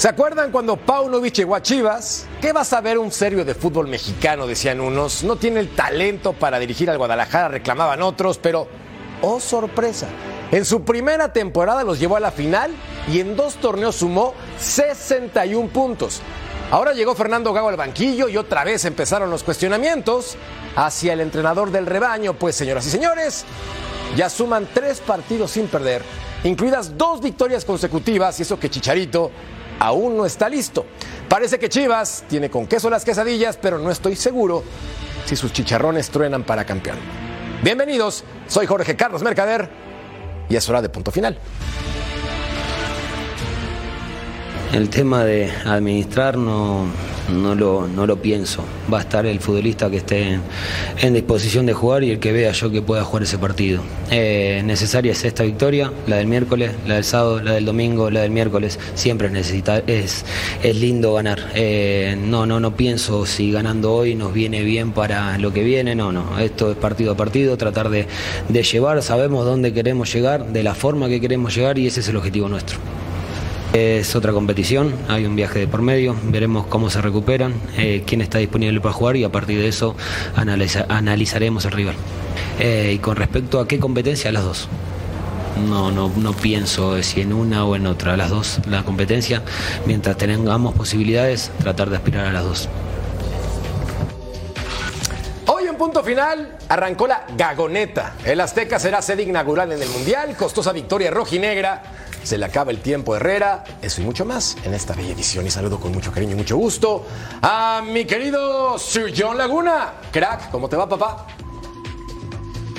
¿Se acuerdan cuando Paunovic llegó a Chivas? ¿Qué va a saber un serio de fútbol mexicano? Decían unos. No tiene el talento para dirigir al Guadalajara, reclamaban otros, pero oh sorpresa. En su primera temporada los llevó a la final y en dos torneos sumó 61 puntos. Ahora llegó Fernando Gago al banquillo y otra vez empezaron los cuestionamientos hacia el entrenador del rebaño. Pues señoras y señores, ya suman tres partidos sin perder, incluidas dos victorias consecutivas y eso que Chicharito aún no está listo. Parece que Chivas tiene con queso las quesadillas, pero no estoy seguro si sus chicharrones truenan para campeón. Bienvenidos, soy Jorge Carlos Mercader y es hora de punto final. El tema de administrar no, no, lo, no lo pienso. Va a estar el futbolista que esté en, disposición de jugar y el que vea yo que pueda jugar ese partido. Eh, necesaria es esta victoria, la del miércoles, la del sábado, la del domingo, la del miércoles. Siempre es, es, es lindo ganar. Eh, no, no, no pienso si ganando hoy nos viene bien para lo que viene. No, no. Esto es partido a partido, tratar de, de llevar. Sabemos dónde queremos llegar, de la forma que queremos llegar y ese es el objetivo nuestro. Es otra competición, hay un viaje de por medio, veremos cómo se recuperan, eh, quién está disponible para jugar y a partir de eso analizaremos el rival. Eh, y con respecto a qué competencia, las dos. No, no, no pienso si en una o en otra, las dos, la competencia, mientras tengamos posibilidades, tratar de aspirar a las dos. Hoy en punto final arrancó la gagoneta. El Azteca será sede inaugural en el Mundial, costosa victoria rojinegra se le acaba el tiempo Herrera, eso y mucho más en esta bella edición. Y saludo con mucho cariño y mucho gusto a mi querido Sir John Laguna. Crack, ¿cómo te va, papá?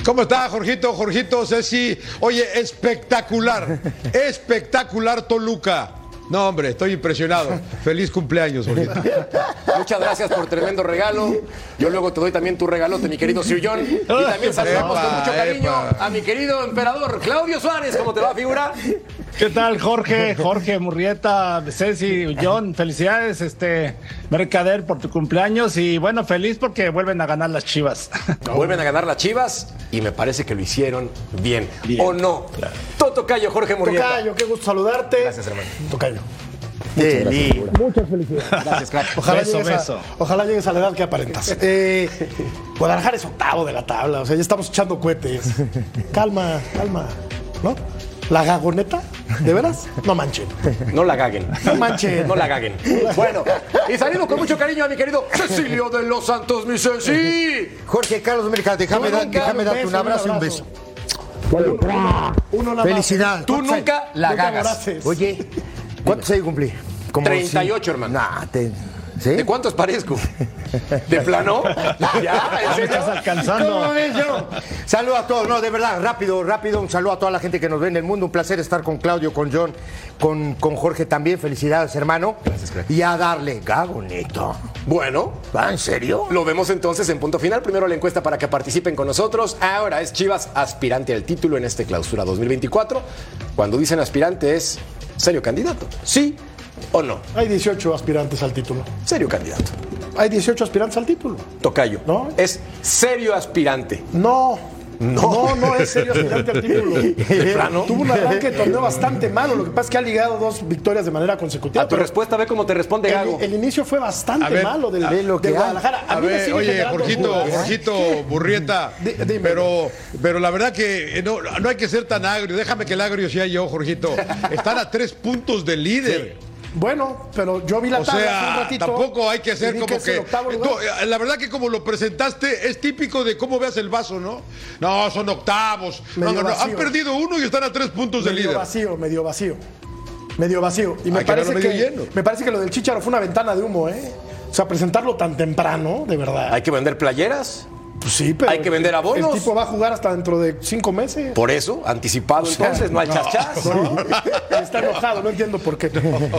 ¿Cómo está, Jorgito? Jorgito, Ceci. Oye, espectacular, espectacular Toluca. No, hombre, estoy impresionado. Feliz cumpleaños, Jorgito. Muchas gracias por tremendo regalo. Yo luego te doy también tu regalote, mi querido John. Y también saludamos con mucho cariño a mi querido emperador Claudio Suárez. ¿Cómo te va, figura? ¿Qué tal, Jorge? Jorge Murrieta, Ceci, John, felicidades, este, Mercader, por tu cumpleaños y bueno, feliz porque vuelven a ganar las chivas. Vuelven a ganar las chivas y me parece que lo hicieron bien. ¿O no? Claro. Tocayo, Jorge Murrieta. Tocayo, qué gusto saludarte. Gracias, hermano. Tocayo. Muchas, Muchas felicidades. Gracias, crack. Ojalá, llegues A, ojalá llegues a la edad que aparentas. Eh, Guadalajara es octavo de la tabla, o sea, ya estamos echando cohetes. Calma, calma, ¿no? ¿La gagoneta? ¿De veras? No manchen. No la gaguen. No manchen. No la gaguen. Bueno, y salimos con mucho cariño a mi querido Cecilio de los Santos, mi Ceci. Jorge Carlos América, déjame, déjame darte un abrazo y un beso. Uno Felicidades. Tú nunca la gagas. Oye, ¿cuántos años cumplí? Como 38, hermano. Nah, te, ¿sí? ¿De cuántos parezco? ¿De plano? ¿Ya? ¿En serio? estás alcanzando? ¿Cómo ves yo? Saludo a todos, no, de verdad, rápido, rápido, un saludo a toda la gente que nos ve en el mundo, un placer estar con Claudio, con John, con, con Jorge también, felicidades hermano. Gracias, crack. Y a darle, gago neto. Bueno, ¿Va en serio? Lo vemos entonces en punto final. Primero la encuesta para que participen con nosotros. Ahora es Chivas aspirante al título en este clausura 2024. Cuando dicen aspirante es serio candidato. ¿Sí o no? Hay 18 aspirantes al título. Serio candidato. Hay 18 aspirantes al título. Tocayo. ¿No? Es serio aspirante. No. No. no, no es serio aspirante al título. ¿De plano? Tuvo un arranque de torneo bastante malo. Lo que pasa es que ha ligado dos victorias de manera consecutiva. A tu respuesta, ve cómo te responde Gago. el, el inicio fue A bastante ver, malo del, a ver lo de que hay. Guadalajara. A mí me ver, sigue oye, Jorgito, dudas. Jorgito Burrieta, dime. pero, pero la verdad que eh, no, no hay que ser tan agrio. Déjame que el agrio sea yo, Jorgito. Están a tres puntos del líder. Bueno, pero yo vi la O tabla hace un sea, ratito. tampoco hay que hacer como que. No, eh, la verdad que como lo presentaste es típico de cómo veas el vaso, ¿no? No, son octavos. No, Medio no, no. Han perdido uno y están a tres puntos del medio líder. vacío, medio vacío. Medio vacío. Y me Hay que parece que, medio lleno. me parece que lo del Chicharo fue una ventana de humo, ¿eh? O sea, presentarlo tan temprano, de verdad. Hay que vender playeras. Pues sí, pero hay que vender abonos. El tipo va a jugar hasta dentro de cinco meses. Por eso, anticipado entonces, no hay ¿no? Está enojado, no entiendo por qué.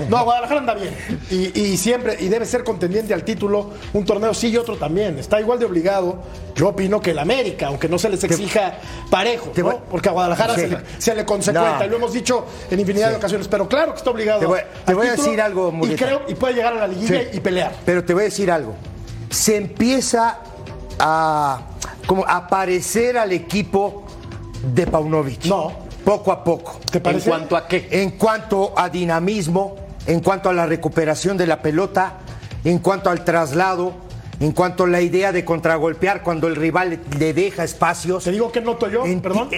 No, Guadalajara anda bien. Y, y siempre, y debe ser contendiente al título, un torneo sí y otro también. Está igual de obligado, yo opino, que el América, aunque no se les exija parejo, te ¿no? voy- Porque a Guadalajara Sí. se, le, se le consecuenta, No. y lo hemos dicho en infinidad de ocasiones, pero claro que está obligado. Te voy- te voy a decir algo, Y Murrieta. creo, y puede llegar a la liguilla Sí. y pelear. Pero te voy a decir algo. Se empieza a como a parecer al equipo de Paunovic. No. Poco a poco. ¿Te parece? ¿En cuanto a qué? En cuanto a dinamismo, en cuanto a la recuperación de la pelota, en cuanto al traslado, en cuanto a la idea de contragolpear cuando el rival le deja espacios. Te digo que noto yo, En- perdón.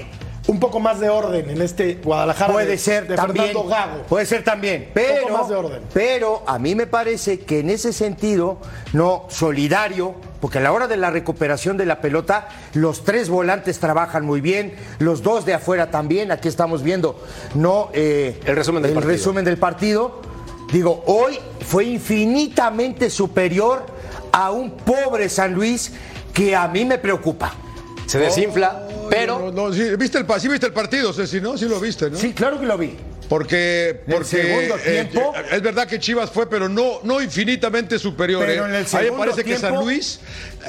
Un poco más de orden en este Guadalajara. Puede de- ser de también. Fernando Gago. Puede ser también. Pero, más de orden. pero a mí me parece que en ese sentido, no, solidario, porque a la hora de la recuperación de la pelota, los tres volantes trabajan muy bien, los dos de afuera también. Aquí estamos viendo, no eh, El resumen del el partido. resumen del partido. Digo, hoy fue infinitamente superior a un pobre San Luis que a mí me preocupa. Se desinfla, pero No, no, sí, ¿viste el, pa- sí viste el partido, Ceci, ¿no? Sí lo viste, ¿no? Sí, claro que lo vi. Porque, En el porque eh, es verdad que Chivas fue, pero no, no infinitamente superior. Pero ¿eh? en el A mí me segundo parece que San Luis,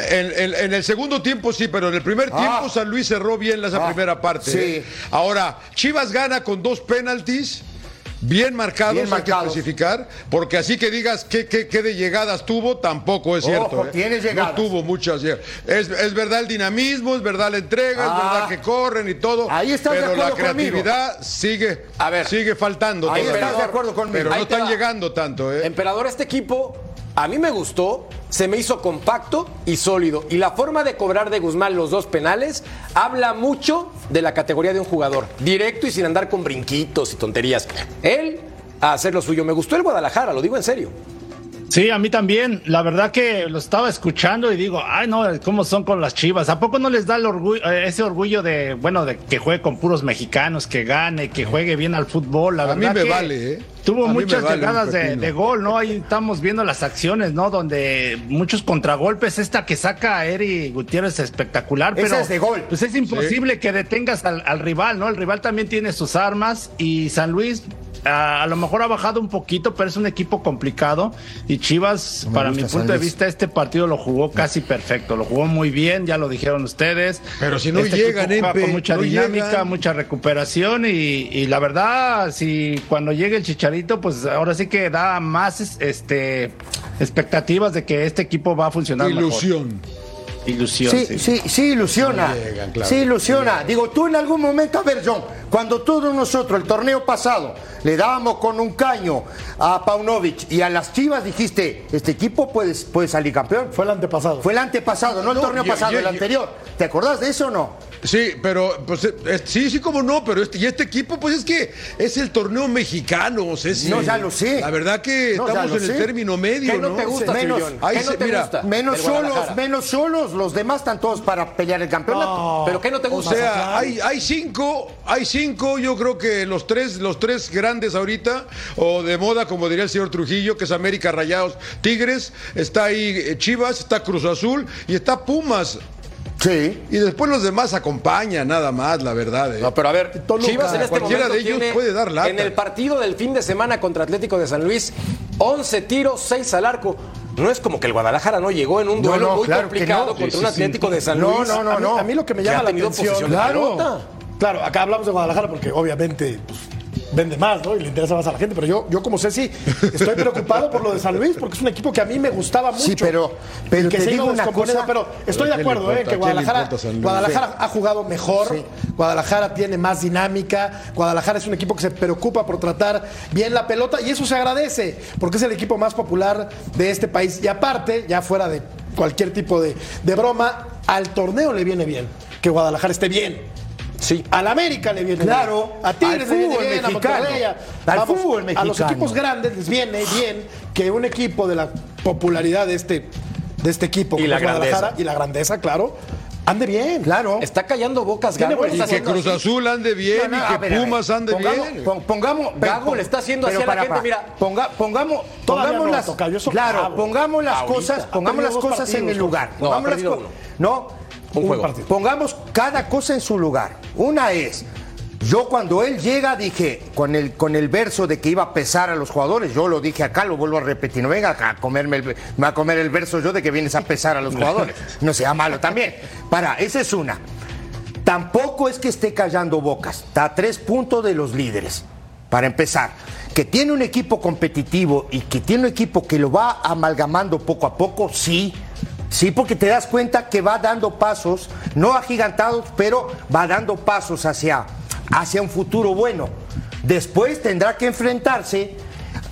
en, en- en el segundo tiempo sí, pero en el primer Ah. tiempo San Luis cerró bien esa Ah, primera parte. sí. ¿eh? Ahora, Chivas gana con dos penaltis. Bien marcados, Bien hay que especificar, porque así que digas qué, qué, qué de llegadas tuvo, tampoco es cierto. ¿eh? tiene llegadas. No tuvo muchas. llegadas. Es, es verdad el dinamismo, es verdad la entrega, Ah. es verdad que corren y todo. Ahí estás de pero la acuerdo conmigo. creatividad sigue, A ver. sigue faltando. Ahí todavía. estás de acuerdo conmigo. Pero Ahí no están va. llegando tanto, ¿eh? Emperador, este equipo a mí me gustó, se me hizo compacto y sólido. Y la forma de cobrar de Guzmán los dos penales habla mucho de la categoría de un jugador. Directo y sin andar con brinquitos y tonterías. Él a hacer lo suyo. Me gustó el Guadalajara, lo digo en serio. Sí, a mí también. La verdad que lo estaba escuchando y digo, ay, no, ¿cómo son con las chivas? ¿A poco no les da el orgullo, eh, ese orgullo de, bueno, de que juegue con puros mexicanos, que gane, que juegue bien al fútbol? La A mí verdad me que vale, ¿eh? Tuvo A mí muchas vale llegadas de, gol, ¿no? Ahí estamos viendo las acciones, ¿no? Donde muchos contragolpes, esta que saca a Eri Gutiérrez espectacular, Esa pero es de gol. pues es imposible que detengas al, al rival, ¿no? El rival también tiene sus armas y San Luis a, a lo mejor ha bajado un poquito, pero es un equipo complicado y Chivas, para mi gusta punto de vista, este partido lo jugó casi perfecto, lo jugó muy bien, ya lo dijeron ustedes. Pero si no Este llegan, Empe, con mucha no dinámica, llegan. mucha recuperación y, y la verdad, si cuando llegue el Chicharito, pues ahora sí que da más es- este expectativas de que este equipo va a funcionar mejor. Ilusión. Ilusión. Sí, sí. sí, sí ilusiona. No llegan, claro. Sí ilusiona. Digo, tú en algún momento, a ver, John, cuando todos nosotros el torneo pasado le dábamos con un caño a Paunovic y a las Chivas dijiste, este equipo puede, puede salir campeón. Fue el antepasado. Fue el antepasado, no el torneo pasado, el anterior. ¿Te acordás de eso o no? Sí, pero pues, sí, sí, como no, pero este, y este equipo, pues es que es el torneo mexicano, Ceci. No, ya lo sé. La verdad que No, estamos en el término medio, ¿Qué no, te gusta, menos- Chuyón? ahí ¿Qué no se- te mira, gusta? Menos solos, menos solos, los demás están todos para pelear el campeonato. ¿Pero qué no te O gusta? sea, hay, hay cinco, hay cinco, yo creo que los tres, los tres grandes ahorita, o de moda, como diría el señor Trujillo, que es América Rayados Tigres, está ahí eh, Chivas, está Cruz Azul y está Pumas. Sí. Y después los demás acompañan nada más, la verdad. ¿eh? No, pero a ver, Chivas en este cualquiera momento de ellos tiene puede dar lata. en el partido del fin de semana contra Atlético de San Luis 11 tiros, 6 al arco. No es como que el Guadalajara no llegó en un No, duelo no, muy claro que complicado no. contra Sí, un sí, Atlético de San No, Luis. no, no, a, mí, no. a mí lo que me Que llama ha la atención. Claro. Claro, acá hablamos de Guadalajara porque obviamente pues, vende más, ¿no? Y le interesa más a la gente. Pero yo, yo como Ceci, estoy preocupado por lo de San Luis porque es un equipo que a mí me gustaba mucho. Sí, pero- que te se digo una cosa- Pero estoy ¿A de acuerdo, ¿eh? Que ¿A quién le Guadalajara? Guadalajara ha jugado mejor. Guadalajara tiene más dinámica. Guadalajara es un equipo que se preocupa por tratar bien la pelota y eso se agradece porque es el equipo más popular de este país. Y aparte, ya fuera de cualquier tipo de, de broma, al torneo le viene bien que Guadalajara esté bien. Sí. Al América le viene Claro, bien. A Tigres al le viene fútbol bien, a mexicano, Monterrey, a- al vamos, fútbol A los mexicano. equipos grandes les viene bien que un equipo de la popularidad de este, de este equipo, Y la grandeza. y la grandeza, claro, ande bien. Claro. Está callando bocas Gago. Y que Cruz. Azul ande bien No, no, y que ver. Pumas ande pongamos, bien. pon- pongamos, Gago pon- le está haciendo así a la para, gente, para. mira. Ponga- pongamos, pongamos no, las, eso claro, pongamos las Ahorita. cosas, pongamos las cosas en partidos, el lugar. No, Pongamos las no, Un Un juego. partido. pongamos cada cosa en su lugar. Una es, yo cuando él llega dije, con el, con el verso de que iba a pesar a los jugadores, yo lo dije acá, lo vuelvo a repetir, no venga acá a comerme el, me va a comer el verso yo de que vienes a pesar a los jugadores. No sea malo también. Para, esa es una. Tampoco es que esté callando bocas, está a tres puntos de los líderes. Para empezar, que tiene un equipo competitivo y que tiene un equipo que lo va amalgamando poco a poco, sí. Sí, porque te das cuenta que va dando pasos, no agigantados, pero va dando pasos hacia, hacia un futuro bueno. Después tendrá que enfrentarse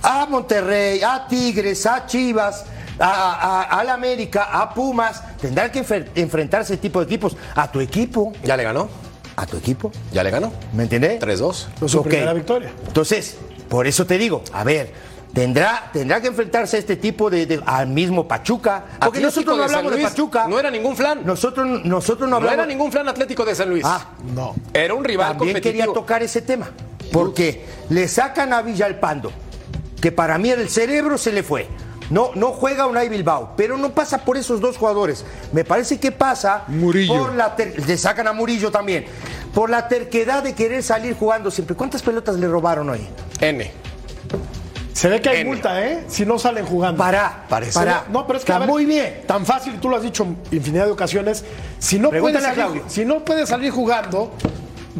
a Monterrey, a Tigres, a Chivas, a, a- a- al América, a Pumas, tendrán que enfer- enfrentarse ese tipo de equipos. A tu equipo, Ya le ganó, a tu equipo. ya le ganó. ¿Me entiendes? 3-2. Fue su Ok. primera victoria. Entonces, por eso te digo, a ver, tendrá, tendrá que enfrentarse a este tipo de, de- al mismo Pachuca. Porque Atlético nosotros no hablamos de Luis Pachuca. No era ningún flan. Nosotros, nosotros no era ningún flan Atlético de San Luis. Ah, No. Era un rival También quería competitivo. tocar ese tema. Porque le sacan a Villalpando, que para mí el cerebro se le fue. No, no juega Unai Bilbao, pero no pasa por esos dos jugadores. Me parece que pasa Murillo. por la ter- le sacan a Murillo también. Por la terquedad de querer salir jugando siempre. ¿Cuántas pelotas le robaron hoy? N. Se ve que hay N. multa, ¿eh? Si no salen jugando. Para, Parece. para. No, pero es que Está a ver, muy bien. Tan fácil, tú lo has dicho infinidad de ocasiones. Si no puedes Pregúntale a salir, Claudio. si no puedes salir jugando,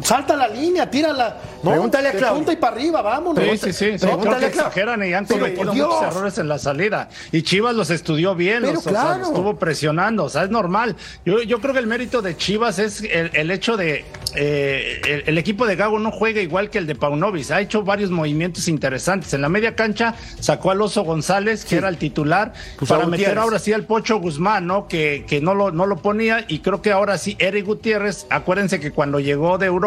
salta la línea, tírala. No, Pregúntale a Claudio. punta y para arriba, vámonos. Sí, sí, sí. sí, Pregúntale creo que exageran y han cometido muchos errores en la salida. Y Chivas los estudió bien, Pero los, o sea, claro. los estuvo presionando. O sea, es normal. Yo, yo creo que el mérito de Chivas es el, el hecho de. eh, el, el equipo de Gago no juega igual que el de Paunovis. Ha hecho varios movimientos interesantes. En la media cancha sacó al Oso González, que era el titular, a para meter Gutiérrez. ahora sí al Pocho Guzmán, ¿no? Que, que no, lo, no lo ponía. Y creo que ahora sí, Eric Gutiérrez, acuérdense que cuando llegó de Europa,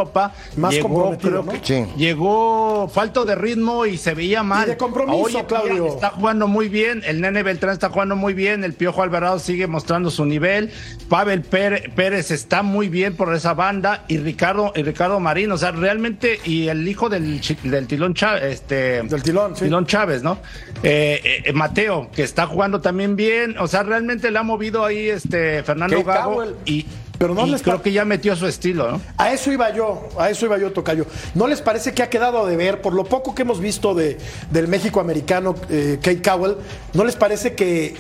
Más llegó, comprometido, creo ¿no? que Sí. llegó falto de ritmo y se veía mal. Y de compromiso, día Claudio. Está jugando muy bien, el Nene Beltrán está jugando muy bien, el Piojo Alvarado sigue mostrando su nivel, Pavel Pérez, Pérez está muy bien por esa banda y Ricardo y Ricardo Marín, o sea, realmente y el hijo del, del Tilón Chávez, este Del Tilón, sí. Chávez, ¿no? Eh, eh, Mateo que está jugando también bien, o sea, realmente le ha movido ahí este Fernando Gago y, Pero no y les creo que ya metió su estilo, ¿no? A eso iba yo, a eso iba yo, Tocayo. ¿No les parece que ha quedado de ver, por lo poco que hemos visto de, del México americano, eh, Kate Cowell, ¿no les parece que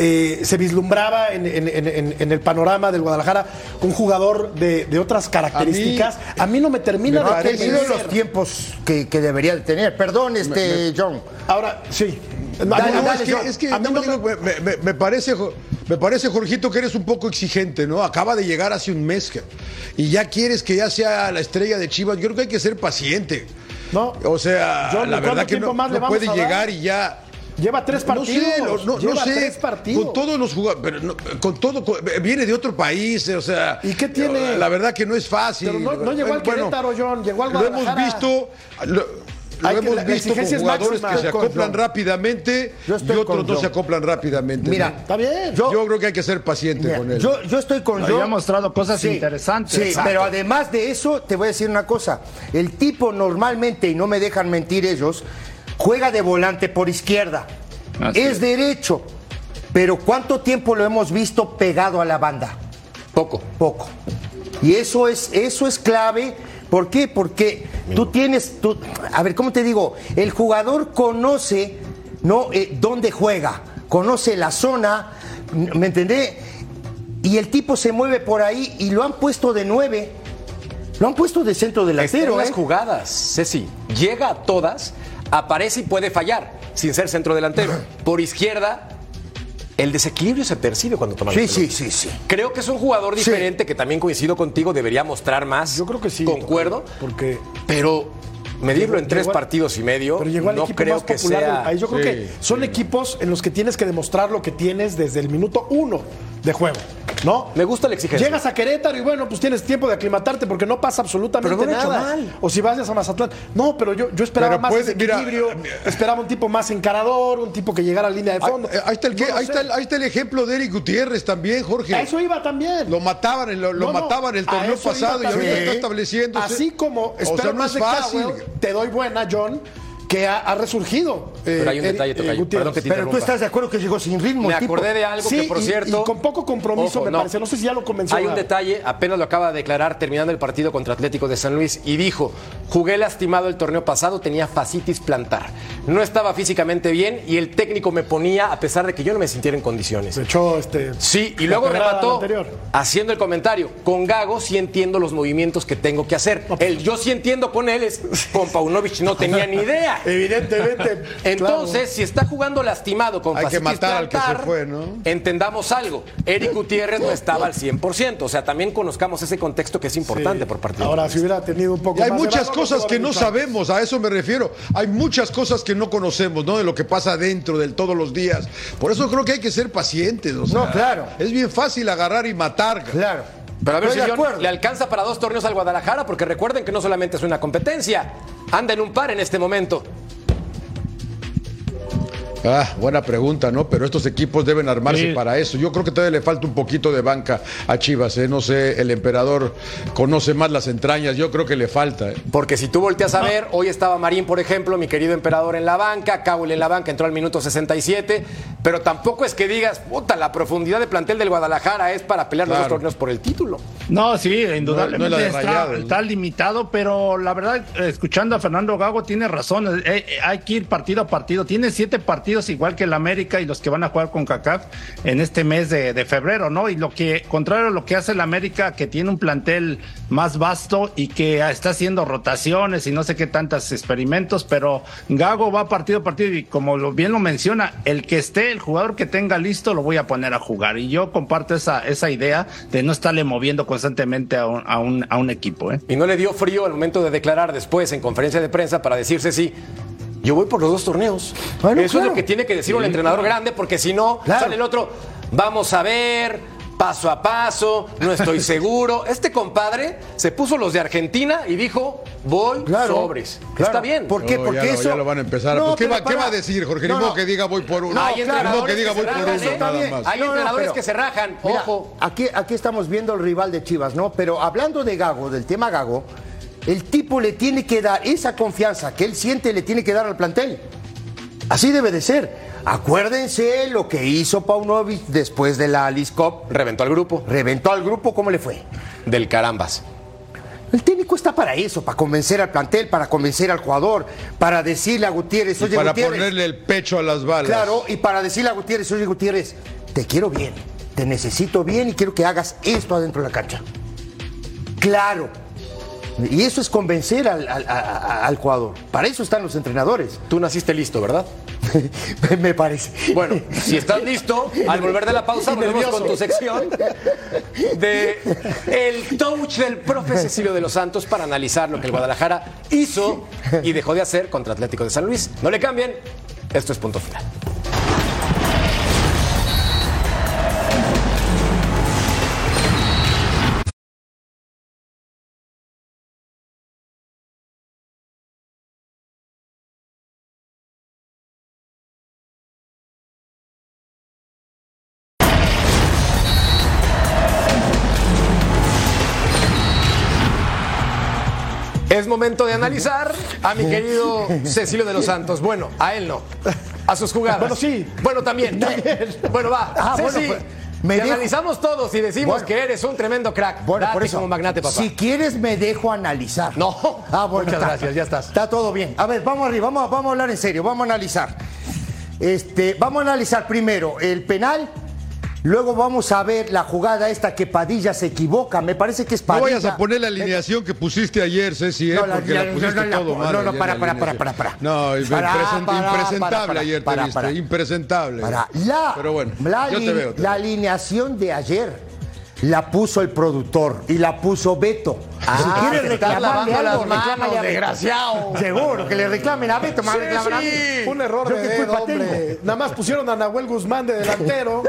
eh, se vislumbraba en, en- en- en- en el panorama del Guadalajara un jugador de, de otras características? A mí, no me termina No de ha tenido los tiempos que, que debería de tener. Perdón, este, John. Ahora, sí. No, Dale, no, No, dale, es que, John. es que A mí no no me digo, me, me- me parece, me parece, Jorgito, que eres un poco exigente, ¿no? Acaba de llegar hace un mes que- y ya quieres que ya sea la estrella de Chivas. Yo creo que hay que ser paciente. No. O sea, John, ¿y la verdad que no, más puede llegar y ya. Lleva tres partidos. No sé, lo- no, no Lleva sé, tres partidos. con todos los jugadores, pero no- con todo, con- viene de otro país, o sea. ¿Y qué tiene? La verdad que no es fácil. Pero no- no llegó al Bueno, Querétaro, John, llegó al Lo hemos Guadalajara. visto, lo, lo Hay que- hemos la visto con jugadores máxima. que se acoplan rápidamente Yo y otros no se acoplan rápidamente. Mira, ¿no? Está bien. yo, Yo- creo que hay que ser paciente Mira, con él. yo, yo estoy con Había mostrado cosas interesantes. Sí, Exacto. pero además de eso, te voy a decir una cosa. El tipo normalmente, y no me dejan mentir ellos, juega de volante por izquierda. Es. derecho. Pero ¿cuánto tiempo lo hemos visto pegado a la banda? Poco. Poco. Y eso es, eso es clave. ¿Por qué? Porque tú tienes, tú- a ver, ¿cómo te digo? El jugador conoce, ¿no? Eh, dónde juega, conoce la zona, ¿me entendé? Y el tipo se mueve por ahí y lo han puesto de nueve. Lo han puesto de centro delantero, las ¿eh? jugadas, Ceci. Llega a todas, aparece y puede fallar, sin ser centro delantero. Por izquierda, el desequilibrio se percibe cuando toma la Sí, pelota. sí, sí, sí. Creo que es un jugador Sí. diferente que también coincido contigo, debería mostrar más. Yo creo que sí. Concuerdo. Porque Pero medirlo Llegó- en tres al- partidos y medio, Pero llegó al no equipo creo más que popular sea. del país. Yo creo Sí, que son equipos en los que tienes que demostrar lo que tienes desde el minuto uno de juego, ¿no? Me gusta la exigencia. Llegas a Querétaro y bueno, pues tienes tiempo de aclimatarte porque no pasa absolutamente Pero no lo ha hecho nada. mal. O si vas a Mazatlán. No, pero yo, yo esperaba Pero más puede- mira, equilibrio, esperaba un tipo más encarador, un tipo que llegara a línea de fondo. ahí está el, que- No lo ahí, está el, ahí está el ejemplo de Eric Gutiérrez también, Jorge. A eso iba también. Lo mataban, lo, lo No, no, mataban el torneo pasado y ahorita está estableciendo. Así como o espero sea, no más es de. Cowell, te doy buena, John, que ha, ha resurgido. eh, Pero hay un detalle, eh, Tocayo, Gutiérrez. perdón que te Pero tú estás de acuerdo que llegó sin ritmo. Me el tipo? acordé de algo Sí, que, por y- cierto. y con poco compromiso, me parece. No sé si ya lo convenció. Hay un detalle, apenas lo acaba de declarar terminando el partido contra Atlético de San Luis y dijo, jugué lastimado el torneo pasado, tenía fascitis plantar. No estaba físicamente bien y el técnico me ponía a pesar de que yo no me sintiera en condiciones. Se echó este. Sí, y luego remató haciendo el comentario. Con Gago sí entiendo los movimientos que tengo que hacer. El yo sí entiendo con él es con Paunovic no tenía ni idea. Evidentemente. Entonces, si está jugando lastimado con Hay que matar al que se fue, ¿no? Entendamos algo. Eric Gutiérrez no estaba al 100%. O sea, también conozcamos ese contexto que es importante por parte de Ahora, si hubiera tenido un poco Y hay más de muchas valor, cosas que no sabemos, a eso me refiero. Hay muchas cosas que no conocemos, ¿no? De lo que pasa dentro de todos los días. Por eso creo que hay que ser pacientes. o sea, No, claro. Es bien fácil agarrar y matar. Claro. Pero a ver Estoy si acuerdo. le alcanza para dos torneos al Guadalajara, porque recuerden que no solamente es una competencia, anda en un par en este momento. Ah, buena pregunta, ¿no? Pero estos equipos deben armarse Sí. para eso. Yo creo que todavía le falta un poquito de banca a Chivas, ¿eh? No sé, el emperador conoce más las entrañas. Yo creo que le falta. ¿eh? Porque si tú volteas a ver, hoy estaba Marín, por ejemplo, mi querido emperador en la banca, Cowell en la banca, entró al minuto 67, pero tampoco es que digas, puta, la profundidad de plantel del Guadalajara es para pelear los Claro. dos torneos por el título. No, sí, indudablemente No es la de está, Rayados, ¿no? está limitado, pero la verdad, escuchando a Fernando Gago, tiene razón. eh, eh, hay que ir partido a partido. Tiene siete partidos igual que el América y los que van a jugar con CACAF en este mes de, febrero, ¿no? Y lo que, contrario a lo que hace el América, que tiene un plantel más vasto y que está haciendo rotaciones y no sé qué tantos experimentos, pero Gago va partido a partido y como bien lo menciona, el que esté, el jugador que tenga listo, lo voy a poner a jugar. Y yo comparto esa, idea de no estarle moviendo constantemente a un equipo, ¿eh? Y no le dio frío al momento de declarar después en conferencia de prensa para decirse sí. Yo voy por los dos torneos. Bueno, Eso es lo que tiene que decir un entrenador grande, porque si no, Claro. sale el otro, vamos a ver, paso a paso, no estoy seguro. Este compadre se puso los de Argentina y dijo, voy Claro, sobres. claro. Está bien. ¿Por qué? No, Porque ya, lo- eso. ya lo van a empezar. No, Pues, ¿qué, va, qué va a decir, Jorge? No, Ni modo no. que diga voy por uno. No, Hay entrenadores que diga voy se por rajan, uno, nada bien. más. Hay entrenadores que se rajan, Mira, ojo. Aquí, aquí estamos viendo el rival de Chivas, ¿no? Pero hablando de Gago, del tema Gago, el tipo le tiene que dar esa confianza que él siente, le tiene que dar al plantel. Así debe de ser. Acuérdense lo que hizo Paunovic después de la Alice Cup. Reventó al grupo Reventó al grupo, ¿cómo le fue? del carambas. El técnico está para eso, para convencer al plantel, para convencer al jugador, para decirle a Gutiérrez, Y oye para Gutiérrez. ponerle el pecho a las balas. Claro, y para decirle a Gutiérrez, oye Gutiérrez, te quiero bien, te necesito bien y quiero que hagas esto adentro de la cancha. Claro. Y eso es convencer al, al- a- al jugador. Para eso están los entrenadores. Tú naciste listo, ¿verdad? Me parece. Bueno, si estás listo, al volver de la pausa, volvemos con tu sección de el touch del profe Cecilio de los Santos para analizar lo que el Guadalajara hizo y dejó de hacer contra Atlético de San Luis. No le cambien, esto es punto final. Es momento de analizar a mi querido Cecilio de los Santos. Bueno, a él no. A sus jugadas. Bueno, sí. Bueno, también. Bueno, va. Ah, Ceci, bueno, pues, me te dejo- analizamos todos y decimos Bueno. que eres un tremendo crack. Bueno, Date por eso. como magnate, papá. Si quieres, me dejo analizar. No. Ah, bueno, Muchas está. gracias, ya estás. Está todo bien. A ver, vamos arriba, vamos, vamos a hablar en serio, vamos a analizar. Este, vamos a analizar primero el penal, luego vamos a ver la jugada esta que Padilla se equivoca. Me parece que es No Padilla. vayas a poner la alineación que pusiste ayer, Ceci, ¿eh? No, la- porque la- pusiste no, no, todo no, mal. no, no, para, para, para, para, para. No, impresentable ayer te para, viste, impresentable. La, Pero bueno, la, yo te ali- veo. te la veo. alineación de ayer la puso el productor y la puso Beto. Ah, si quieres reclamarle algo, las manos, desgraciado. Seguro, que le reclamen a Beto, a mí. Un error Yo de qué dedo, culpa hombre. tengo. Nada más pusieron a Nahuel Guzmán de delantero.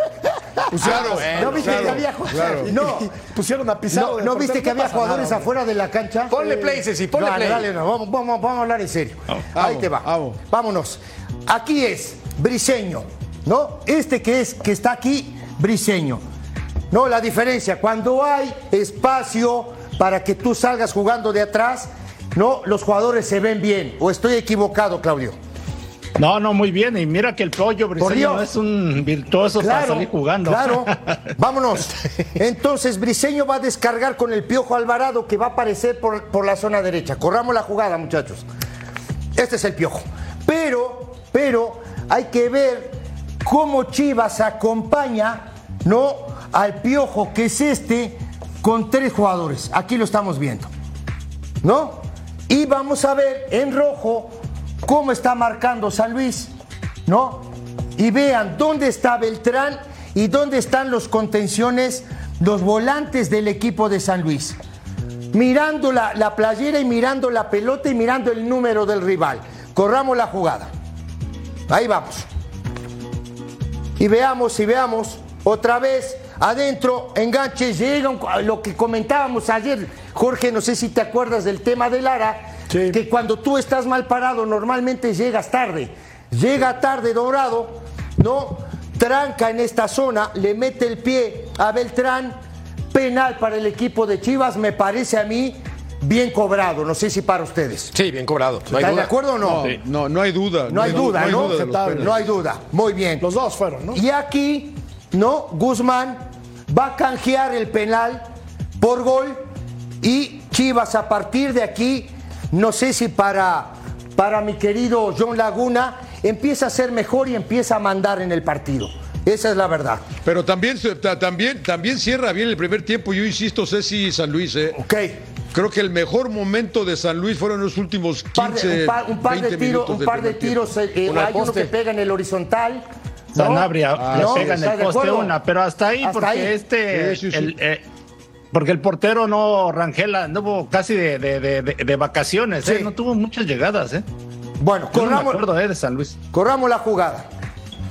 Pusieron, Claro, ¿No viste claro, que había claro. No, pusieron a Pizarro. no, ¿no viste que había pasa jugadores nada, afuera de la cancha? Ponle play, Ceci, ponle Dale, play. dale, no, vamos, vamos, vamos a hablar en serio. Ahí Vamos, te va. vamos. Vámonos. Aquí es Briseño, ¿no? Este que es que está aquí, Briseño. No, la diferencia, cuando hay espacio para que tú salgas jugando de atrás, no, los jugadores se ven bien. ¿O estoy equivocado, Claudio? No, no, muy bien. Y mira que el pollo briseño no es un virtuoso para salir jugando. Claro, vámonos. Entonces, Briseño va a descargar con el Piojo Alvarado que va a aparecer por, por la zona derecha. Corramos la jugada, muchachos. Este es el Piojo. Pero, pero, hay que ver cómo Chivas acompaña, ¿no? Al Piojo, que es este, con tres jugadores. Aquí lo estamos viendo. ¿No? Y vamos a ver en rojo cómo está marcando San Luis. ¿no? Y vean dónde está Beltrán y dónde están los contenciones, los volantes del equipo de San Luis. Mirando la, la playera y mirando la pelota y mirando el número del rival. Corramos la jugada. Ahí vamos. Y veamos, y veamos, otra vez adentro, enganche, llega un- lo que comentábamos ayer, Jorge, no sé si te acuerdas del tema de Lara, Sí. que cuando tú estás mal parado normalmente llegas tarde. Llega tarde Dorado, ¿no? Tranca en esta zona, le mete el pie a Beltrán, penal para el equipo de Chivas, me parece a mí bien cobrado, no sé si para ustedes. Sí, bien cobrado. No hay ¿Están de acuerdo o no? No, no, no hay duda. No hay duda, ¿no? penales. No hay duda, muy bien. Los dos fueron, ¿no? Y aquí, ¿no? Guzmán va a canjear el penal por gol y Chivas a partir de aquí, no sé si para, para mi querido John Laguna, empieza a ser mejor y empieza a mandar en el partido. Esa es la verdad. Pero también, también, también cierra bien el primer tiempo. Yo insisto, Ceci y San Luis. ¿eh? Ok. Creo que el mejor momento de San Luis fueron los últimos 15, Par de- un par, un par de 20 tiros, minutos un par de tiempo. tiros. eh, eh, hay uno que pega en el horizontal. ¿No? Sanabria Ah, le ¿no? pega en ¿Estás el poste una, pero hasta ahí, Hasta porque ahí. este, Sí, sí, sí. el, eh, porque el portero no, Rangel, anduvo casi de, de, de, de- de vacaciones. ¿eh? no tuvo muchas llegadas, ¿eh? Bueno, no corramos, acuerdo, ¿eh? De San Luis. corramos la jugada.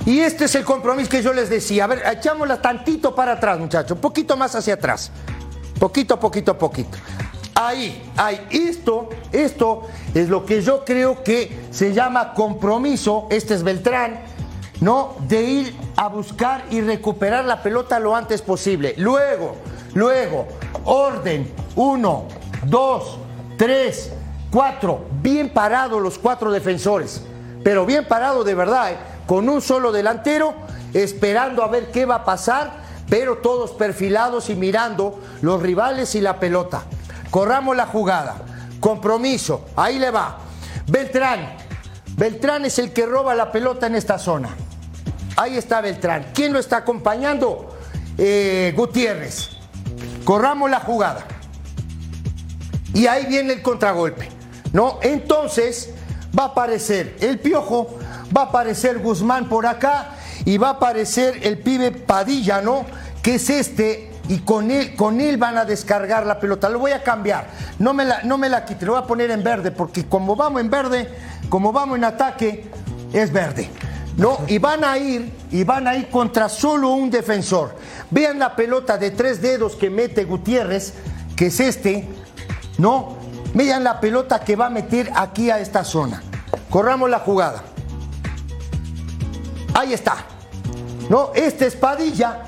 Y este es el compromiso que yo les decía. A ver, echámosla tantito para atrás, muchachos. Un poquito más hacia atrás. Poquito, poquito, poquito. Ahí, ahí. Esto, esto es lo que yo creo que se llama compromiso. Este es Beltrán, ¿no? De ir a buscar y recuperar la pelota lo antes posible. Luego, luego, orden. Uno, dos, tres, cuatro. Bien parados los cuatro defensores. Pero bien parado de verdad, ¿eh? con un solo delantero, esperando a ver qué va a pasar, pero todos perfilados y mirando los rivales y la pelota. Corramos la jugada. Compromiso. Ahí le va. Beltrán. Beltrán es el que roba la pelota en esta zona. Ahí está Beltrán. ¿Quién lo está acompañando? Eh, Gutiérrez. Corramos la jugada. Y ahí viene el contragolpe. ¿No? Entonces va a aparecer el piojo, va a aparecer Guzmán por acá y va a aparecer el pibe Padilla, ¿no? Que es este. Y con él, con él van a descargar la pelota. Lo voy a cambiar. No me la, no me la quite, lo voy a poner en verde, porque como vamos en verde, como vamos en ataque, es verde. ¿No? Y van a ir, y van a ir contra solo un defensor. Vean la pelota de tres dedos que mete Gutiérrez, que es este, ¿no? Vean la pelota que va a meter aquí a esta zona. Corramos la jugada. Ahí está. ¿No? Este es Padilla.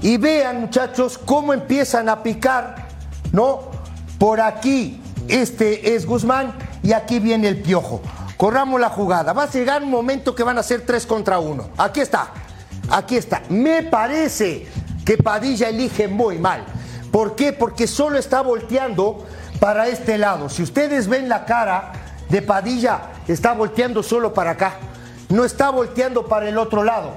Y vean, muchachos, cómo empiezan a picar, ¿no? Por aquí, este es Guzmán y aquí viene el piojo. Corramos la jugada. Va a llegar un momento que van a ser tres contra uno. Aquí está. Aquí está. Me parece que Padilla elige muy mal. ¿Por qué? Porque solo está volteando para este lado. Si ustedes ven la cara de Padilla, está volteando solo para acá. No está volteando para el otro lado.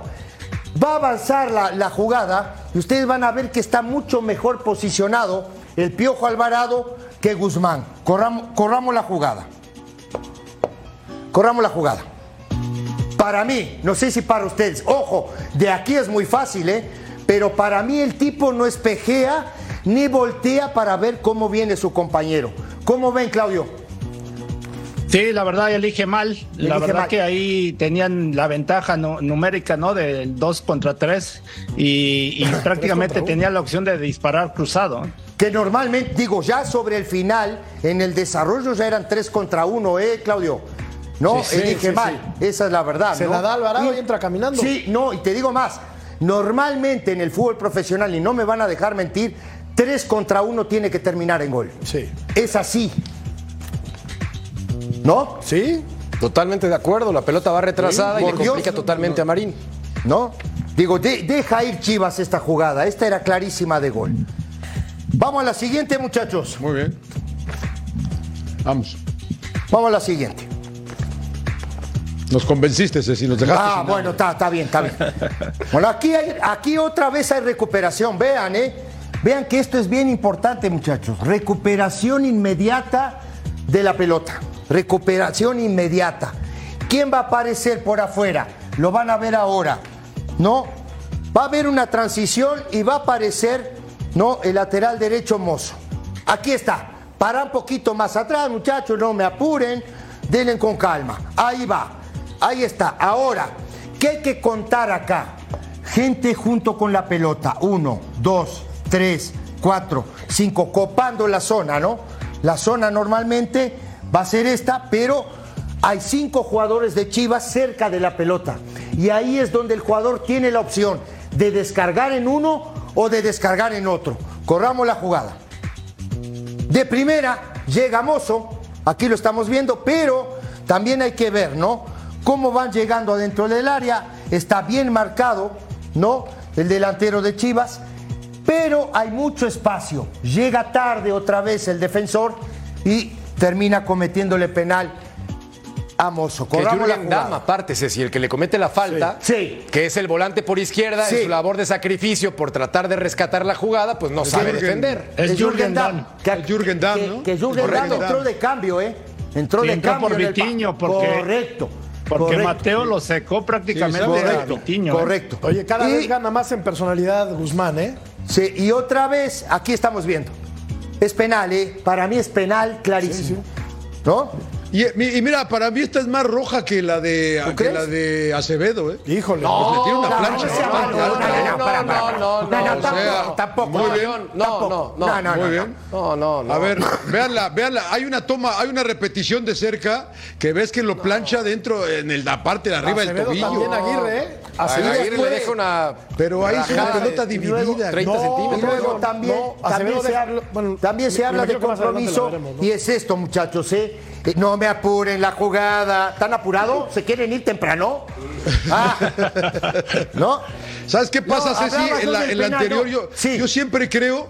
Va a avanzar la, la jugada y ustedes van a ver que está mucho mejor posicionado el Piojo Alvarado que Guzmán. Corramos, corramos la jugada. Corramos la jugada. Para mí, no sé si para ustedes, ojo, de aquí es muy fácil, ¿eh? Pero para mí el tipo no espejea ni voltea para ver cómo viene su compañero. ¿Cómo ven, Claudio? Sí, la verdad elige mal. la Elige verdad mal. que ahí tenían la ventaja nu- numérica, ¿no? Del 2 contra 3 y, y prácticamente tenía la opción de disparar cruzado. Que normalmente, digo, ya sobre el final, en el desarrollo ya eran tres contra uno, ¿eh, Claudio? No, Sí, sí, elige sí, mal. Esa es la verdad. Se ¿no? la da Alvarado y entra caminando. Sí, no, y te digo más. Normalmente en el fútbol profesional, y no me van a dejar mentir, tres contra uno tiene que terminar en gol. Sí. Es así. ¿No? ¿Sí? Totalmente de acuerdo. La pelota va retrasada y le Dios, complica no, totalmente a Marín. ¿No? Digo, de- deja ir Chivas esta jugada. Esta era clarísima de gol. Vamos a la siguiente, muchachos. Muy bien. Vamos. Vamos a la siguiente. Nos convenciste, Ceci, nos dejaste. Ah, bueno, está, está bien, está bien. Bueno, aquí, hay, aquí otra vez hay recuperación. Vean, ¿eh? Vean que esto es bien importante, muchachos. Recuperación inmediata de la pelota. Recuperación inmediata. ¿Quién va a aparecer por afuera? lo van a ver ahora, ¿no? Va a haber una transición y va a aparecer, ¿no? El lateral derecho Mozo. Aquí está. Para un poquito más atrás, muchachos, no me apuren. Denle con calma. Ahí va. Ahí está. Ahora, ¿qué hay que contar acá? Gente junto con la pelota. Uno, dos, tres, cuatro, cinco. Copando la zona, ¿no? La zona normalmente va a ser esta, pero hay cinco jugadores de Chivas cerca de la pelota. Y ahí es donde el jugador tiene la opción de descargar en uno o de descargar en otro. Corramos la jugada. De primera llega Mozo, aquí lo estamos viendo, pero también hay que ver, ¿no? Cómo van llegando adentro del área, está bien marcado, ¿no? El delantero de Chivas, pero hay mucho espacio. Llega tarde otra vez el defensor y termina cometiéndole penal a Mozo. Que Corramos la Jürgen jugada. Damm, aparte, Ceci, el que le comete la falta, Sí. que es el volante por izquierda, Sí. en su labor de sacrificio por tratar de rescatar la jugada, pues no sabe Jürgen- defender. Es Jürgen Damm. Que, El Jürgen Damm, que- ¿no? que Jürgen Correcto. Damm entró de cambio, ¿eh? Entró Sí, de entró cambio. por Vitiño, porque- Correcto. Porque correcto. Mateo lo secó prácticamente Sí, a Correcto, ¿eh? correcto. Oye, cada Y- vez gana más en personalidad Guzmán, ¿eh? Sí, y otra vez, aquí estamos viendo. Es penal, ¿eh? Para mí es penal clarísimo. ¿No? Y, y mira, para mí esta es más roja que la de, la de Acevedo, ¿eh? Híjole. Pues le tiene una no, plancha. no ¿no? no, no, no, no, no, no, no, tampoco, muy bien. No, no, no. No, no, Muy no, bien. No, no, no. A ver, véanla, véanla. Hay una toma, hay una repetición de cerca que ves que lo plancha dentro, en la parte de arriba del tobillo. también Aguirre, ¿eh? Aguirre le deja una. Pero ahí es una pelota dividida. 30 No, Y centímetros. luego no, también, no, también, se, habla, de compromiso ¿no? y es esto, muchachos, ¿eh? Eh, No me apuren la jugada. ¿Están apurados? ¿Se quieren ir temprano? Ah, ¿no? ¿Sabes qué pasa, No, Ceci? En la, en anterior, yo, Sí. yo siempre creo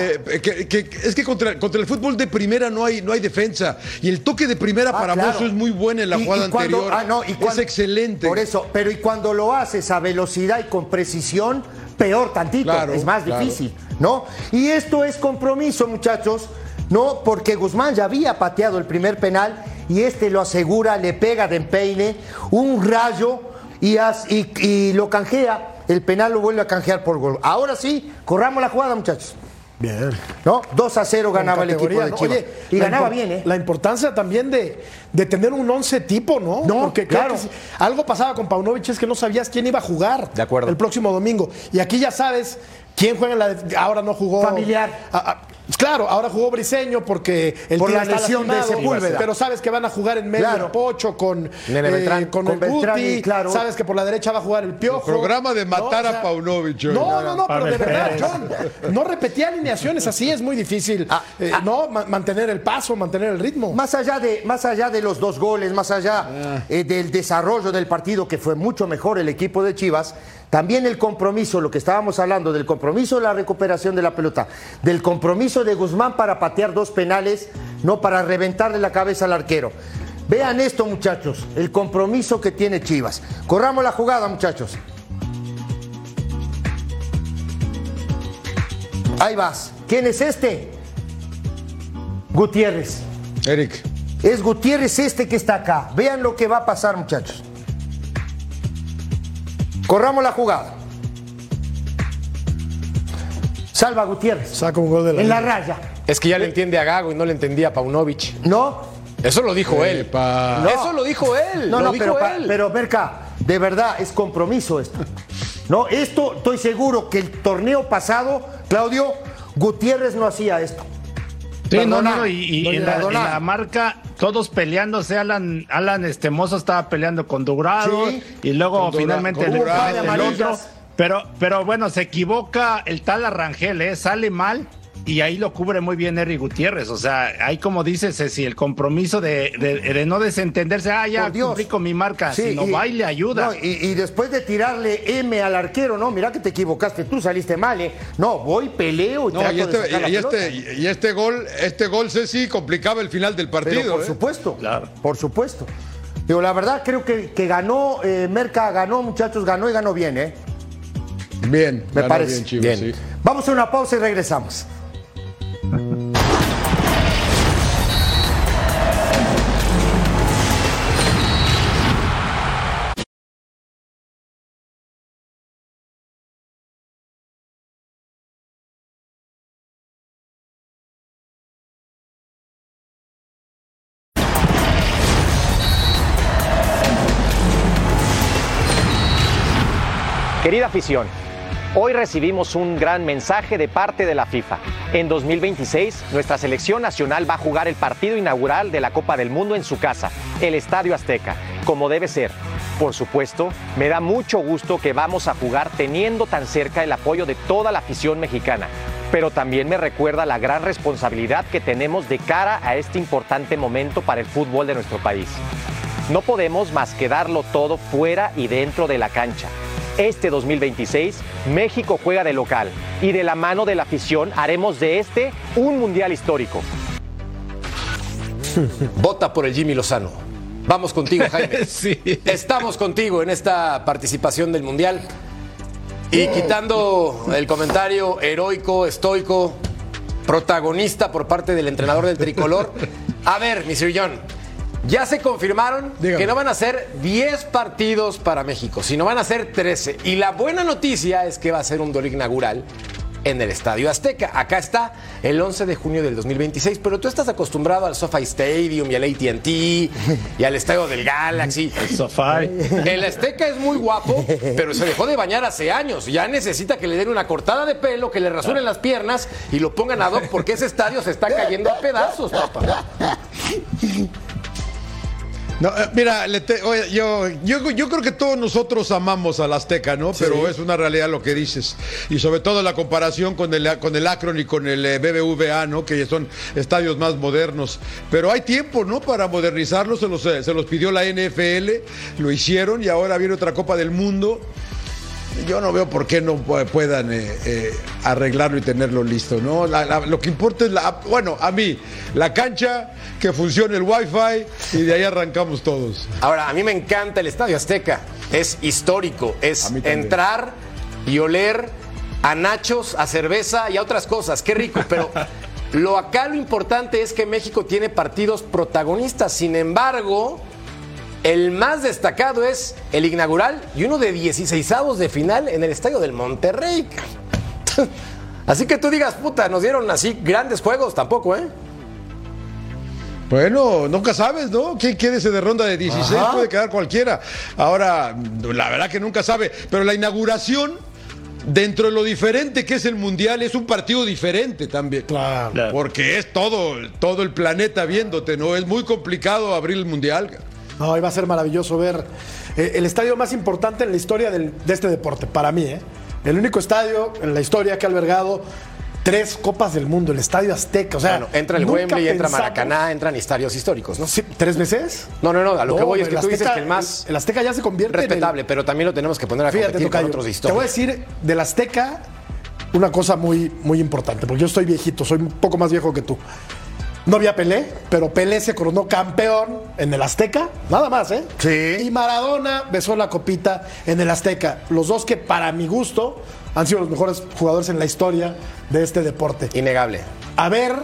eh, que, que- es que contra, contra el fútbol de primera no hay, no hay defensa. Y el toque de primera Ah, para claro. Mozo es muy bueno en la Y- jugada y cuando- anterior. ah, no, y es excelente. Por eso, pero y cuando lo haces a velocidad y con precisión, peor tantito, Claro, es más claro. difícil, ¿no? Y esto es compromiso, muchachos, ¿no? Porque Guzmán ya había pateado el primer penal y este lo asegura, le pega de empeine, un rayo y, as- y- y lo canjea. El penal lo vuelve a canjear por gol. Ahora sí, corramos la jugada, muchachos. Bien. ¿No? 2 a 0 ganaba el equipo de ¿no? Chivas. Oye, y ganaba bien, ¿eh? La importancia también de, de tener un once tipo, ¿no? No, Porque claro. que si- algo pasaba con Paunovic es que no sabías quién iba a jugar De acuerdo. el próximo domingo. Y aquí ya sabes quién juega en la. ahora no jugó. Familiar. Ah, ah, claro, ahora jugó Briseño porque el Por la está lesión de Sepúlveda. Pero sabes que van a jugar en medio Claro. el Pocho con, Nene Beltrán. con, Con el Beltrán Guti. claro. Sabes que por la derecha va a jugar el Piojo. programa de ¿no? matar a Paunovic, hoy. No, no, no, pero de verdad. John. No repetía alineaciones así, es muy difícil. Ah, eh, ah. no, Ma- mantener el paso, mantener el ritmo. Más allá de, más allá de los dos goles, más allá Ah. eh, del desarrollo del partido, que fue mucho mejor el equipo de Chivas, también el compromiso, lo que estábamos hablando, del compromiso de la recuperación de la pelota, del compromiso de Guzmán para patear dos penales, no para reventarle la cabeza al arquero. Vean esto, muchachos, el compromiso que tiene Chivas. Corramos la jugada, muchachos. Ahí vas. ¿Quién es este? Gutiérrez. Eric. Es Gutiérrez este que está acá. Vean lo que va a pasar, muchachos. Corramos la jugada. Salva Gutiérrez. Saca un gol de la En la raya. Es que ya le entiende a Gago y no le entendía a Paunovic. ¿No? Eso lo dijo él. Epa. No. Eso lo dijo él. No, lo no, dijo pero, pa- él. pero Merca, de verdad es compromiso esto. No, esto estoy seguro que el torneo pasado, Claudio, Gutiérrez no hacía esto. Sí, no, Perdona, no, y, y en, la, en Perdona. la marca, todos peleándose, Alan, Alan este Mozo estaba peleando con Durado Sí. y luego Dura- finalmente Durado. comete el Amarillas. otro. Pero, pero bueno, se equivoca el tal Arrangel, ¿eh? sale mal y ahí lo cubre muy bien Eric Gutiérrez. O sea, ahí como dices, si el compromiso de, de- de no desentenderse, ah, ya Dios. cumplí con mi marca, Sí, sino y- va y le ayuda. no, y, y después de tirarle M al arquero, no, mira que te equivocaste, tú saliste mal, ¿eh? No, voy, peleo y No, trato y de este, sacar la y, este, y este gol, este gol, Ceci, complicaba el final del partido. Pero por ¿eh? supuesto, Claro. por supuesto. Digo, la verdad creo que, que ganó, eh, Merca ganó, muchachos, ganó y ganó bien, ¿eh? Bien, Me parece. bien, Chivas, Bien. sí. Vamos a una pausa y regresamos. Querida afición, hoy recibimos un gran mensaje de parte de la FIFA. En 2026, nuestra selección nacional va a jugar el partido inaugural de la Copa del Mundo en su casa, el Estadio Azteca, como debe ser. Por supuesto, me da mucho gusto que vamos a jugar teniendo tan cerca el apoyo de toda la afición mexicana, pero también me recuerda la gran responsabilidad que tenemos de cara a este importante momento para el fútbol de nuestro país. No podemos más que darlo todo fuera y dentro de la cancha. Este 2026 México juega de local y de la mano de la afición haremos de este un mundial histórico. Vota por el Jimmy Lozano. Vamos contigo, Jaime. Sí. Estamos contigo en esta participación del Mundial. Y quitando el comentario heroico, estoico, protagonista por parte del entrenador del tricolor. A ver, Mr. John, ya se confirmaron Dígame. que no van a ser 10 partidos para México, sino van a ser 13. Y la buena noticia es que va a ser un duelo inaugural en el Estadio Azteca. Acá está el 11 de junio del 2026, pero tú estás acostumbrado al SoFi Stadium y al AT&T y al Estadio del Galaxy. Sofá. El Azteca es muy guapo, pero se dejó de bañar hace años. Ya necesita que le den una cortada de pelo, que le rasuren las piernas y lo pongan a hoc porque ese estadio se está cayendo a pedazos, papá. No, eh, mira, le te- oye, yo, yo, yo creo que todos nosotros amamos al Azteca, ¿no? Pero es una realidad lo que dices. Y sobre todo la comparación con el, con el Akron y con el eh, BBVA, ¿no? Que son estadios más modernos. Pero hay tiempo, ¿no? Para modernizarlos. Se los, eh, se los pidió la NFL, lo hicieron y ahora viene otra Copa del Mundo. Yo no veo por qué no pu- puedan eh, eh, arreglarlo y tenerlo listo, ¿no? La- la- lo que importa es la, bueno, a mí, la cancha, que funcione el wifi y de ahí arrancamos todos. Ahora, a mí me encanta el Estadio Azteca. Es histórico. Es entrar y oler a nachos, a cerveza y a otras cosas. Qué rico, pero lo acá lo importante es que México tiene partidos protagonistas. Sin embargo, el más destacado es el inaugural y uno de 16 de final en el Estadio del Monterrey. Así que tú digas, puta, nos dieron así grandes juegos tampoco, ¿eh? Bueno, nunca sabes, ¿no? ¿Quién quédese de ronda de 16? Puede quedar cualquiera. Ahora, la verdad que nunca sabe. Pero la inauguración, dentro de lo diferente que es el Mundial, es un partido diferente también. Claro. Claro. Porque es todo, todo el planeta viéndote, ¿no? Es muy complicado abrir el Mundial. No, y va a ser maravilloso ver eh, el estadio más importante en la historia del- de este deporte, para mí, ¿eh? El único estadio en la historia que ha albergado tres Copas del Mundo, el Estadio Azteca. O sea, Bueno, entra el Wembley, entra Maracaná, entran estadios históricos, ¿no? Sí, ¿Tres veces? No, no, no, a lo que voy es que el tú dices Azteca- que el más El Azteca ya se convierte en el- respetable, pero también lo tenemos que poner a Fíjate, competir con otros de te voy a decir del Azteca una cosa muy, muy importante, porque yo estoy viejito, soy un poco más viejo que tú. No había Pelé, pero Pelé se coronó campeón en el Azteca, nada más, ¿eh? Sí. Y Maradona besó la copita en el Azteca. Los dos que, para mi gusto, han sido los mejores jugadores en la historia de este deporte. Innegable. A ver,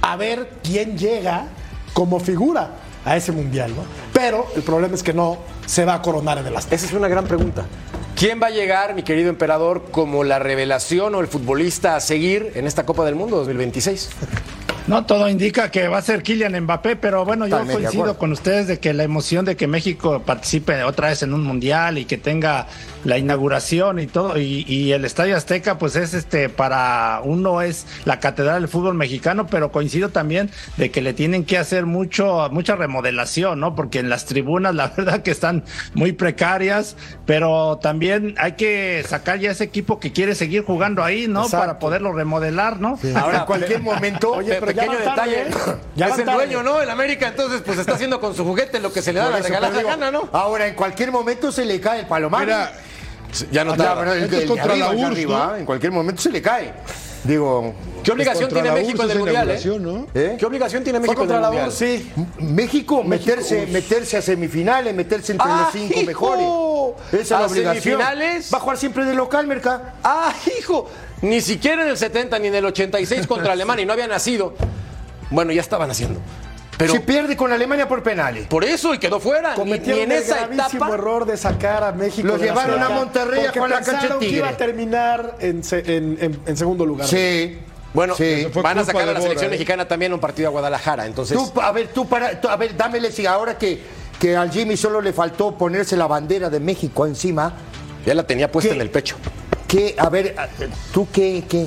a ver quién llega como figura a ese mundial, ¿no? Pero el problema es que no se va a coronar en el Azteca. Esa es una gran pregunta. ¿Quién va a llegar, mi querido emperador, como la revelación o el futbolista a seguir en esta Copa del Mundo 2026? No, todo indica que va a ser Kylian Mbappé, pero bueno, yo coincido con ustedes de que la emoción de que México participe otra vez en un mundial y que tenga la inauguración y todo, y, y el Estadio Azteca, pues es este, para uno es la catedral del fútbol mexicano, pero coincido también de que le tienen que hacer mucho, mucha remodelación, ¿no? Porque en las tribunas la verdad que están muy precarias, pero también hay que sacar ya ese equipo que quiere seguir jugando ahí, ¿no? Exacto. Para poderlo remodelar, ¿no? Ahora, en cualquier momento. Oye, pero pequeño detalle. ¿eh? Ya es el tarde. dueño, ¿no? El América, entonces, pues está haciendo con su juguete lo que se le da la regalada gana, ¿no? Ahora, en cualquier momento se le cae el palomar. Mira, Ya no Ya, tarda. el, Esto es contra arriba, la URSS, arriba, ¿no? en cualquier momento se le cae. Digo, ¿Qué obligación tiene la México en el Mundial, eh? ¿eh? ¿Qué obligación tiene México en el contra la Mundial? URSS, sí. México, meterse, meterse a semifinales, meterse entre ¡Ah, los cinco hijo! mejores. Esa es la ¿A obligación. semifinales? Va a jugar siempre de local, Merca. ¡Ah, hijo! Ni siquiera en el 70 ni en el 86 contra Alemania y no había nacido. Bueno, ya estaban haciendo. Pero Si pierde con Alemania por penales. por eso y quedó fuera. Cometieron en el esa gravísimo etapa. error de sacar a México. La llevaron a Monterrey jugar la cancha pensaron que iba a terminar en, se- en- en- en segundo lugar. Sí. Bueno, Sí. van a sacar a la Bora, selección ¿eh? mexicana también un partido a Guadalajara. Entonces, Tú, a ver, tú para, tú- a ver, dámele si ahora que, que al Jimmy solo le faltó ponerse la bandera de México encima. Ya la tenía puesta ¿Qué? en el pecho. ¿Qué? A ver, ¿tú qué? qué?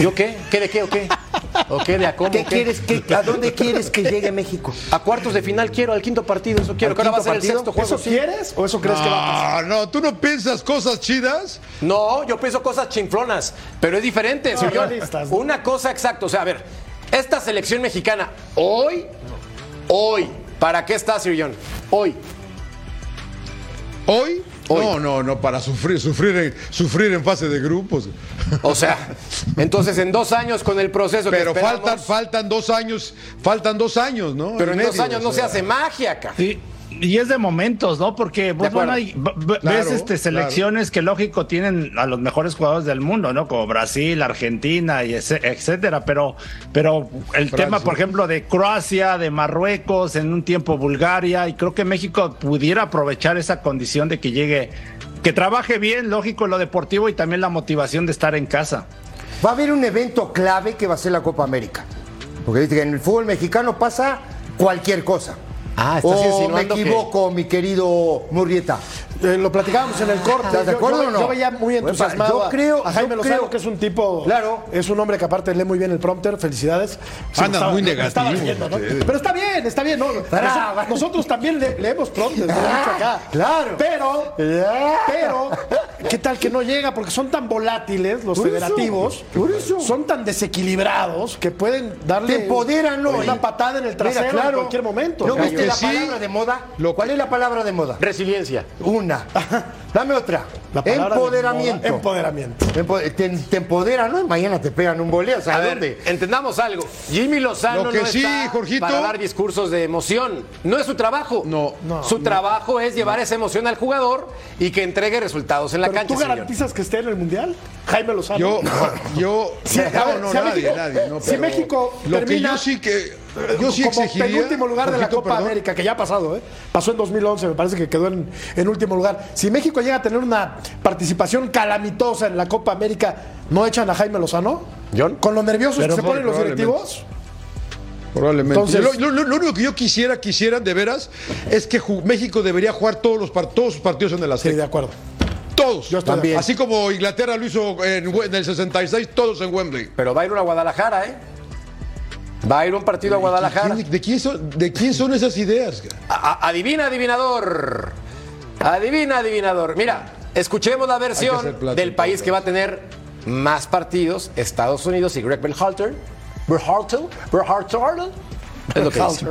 ¿Yo qué? ¿Qué de qué o qué? ¿O qué de a cómo? ¿Qué qué? quieres? qué- ¿A dónde quieres que llegue México? A cuartos de final quiero, al quinto partido, eso quiero. ¿Al Que ahora va a ser el partido? sexto juego. ¿Eso sí. quieres o eso crees que va a pasar? Ah, no, tú no piensas cosas chidas. No, yo pienso cosas chinflonas, pero es diferente. Realistas, ¿no? Una cosa exacta, o sea, a ver, esta selección mexicana, hoy, hoy, ¿para qué está Sir John? Hoy. ¿Hoy? Hoy. No, no, no, para sufrir, sufrir en, sufrir en fase de grupos. O sea, entonces en dos años con el proceso Pero que esperamos, faltan, faltan dos años, faltan dos años, ¿no? pero en dos años o no se hace magia, acá. Sí, y es de momentos, ¿no? Porque acuerdo. bueno, hay- Claro, ves este, selecciones que lógico tienen a los mejores jugadores del mundo, ¿no? Como Brasil, Argentina y ese- etcétera. Pero, pero el tema, por ejemplo, de Croacia, de Marruecos, en un tiempo Bulgaria, y creo que México pudiera aprovechar esa condición de que llegue, que trabaje bien, lógico, lo deportivo y también la motivación de estar en casa. Va a haber un evento clave que va a ser la Copa América. Porque dice que en el fútbol mexicano pasa cualquier cosa. Ah, estás o me insinuando que- equivoco, mi querido Murrieta. Eh, lo platicábamos en el corte. ¿Estás de acuerdo yo, o no? yo veía muy entusiasmado yo a- creo- a Jaime yo Lozano, creo- que es un tipo. Claro. Es un hombre que aparte lee muy bien el prompter. Felicidades. Sí, Andas estaba- muy negativo, leyendo, ¿no? Pero está bien, está bien. ¿no? Pará, Nos- nosotros también le- leemos prompters, acá. Claro. Pero, pero, ¿qué tal que no llega? Porque son tan volátiles los Por eso, federativos. por eso. Son tan desequilibrados que pueden darle Te empoderan una patada en el Mira, trasero claro. en cualquier momento. ¿No viste la sí, palabra de moda? lo ¿Cuál es la palabra de moda? Resiliencia. Una. Dame otra. La Empoderamiento. empoderamiento. Empo- Te, te empoderan, ¿no? Mañana te pegan un voleo. O sea, A ¿a ver, dónde? entendamos algo. Jimmy Lozano Lo que no sí, está Jorgito- para dar discursos de emoción. No es su trabajo. No, no, Su trabajo es llevar esa emoción al jugador y que entregue resultados en la ¿Pero cancha, tú señor. garantizas que esté en el Mundial? Jaime Lozano. Yo, yo, a no, ver, no, si nadie, México- nadie. No, si México Lo que termina- yo sí que, yo sí como exigiría. penúltimo lugar de la Copa perdón. América, que ya ha pasado, ¿eh? Pasó en 2011, me parece que quedó en, en último lugar. Si México llega a tener una participación calamitosa en la Copa América, ¿no echan a Jaime Lozano? John. Con lo nerviosos Pero que se ponen los directivos. Probablemente. Entonces- lo, lo- lo- lo único que yo quisiera, quisieran de veras, es que México debería jugar todos los par- todos sus partidos en el Sí, de Azteca. acuerdo. todos. Yo También. Así como Inglaterra lo hizo en, en el 66, todos en Wembley. Pero va a ir uno a Guadalajara, ¿eh? Va a ir un partido a Guadalajara. ¿Quién- ¿De quién son, de quién son esas ideas? A- adivina, adivinador. Adivina, adivinador. Mira, escuchemos la versión del país que va a tener más partidos, Estados Unidos y Greg Berhalter. Berhalter, Berhalter. Es lo que dice.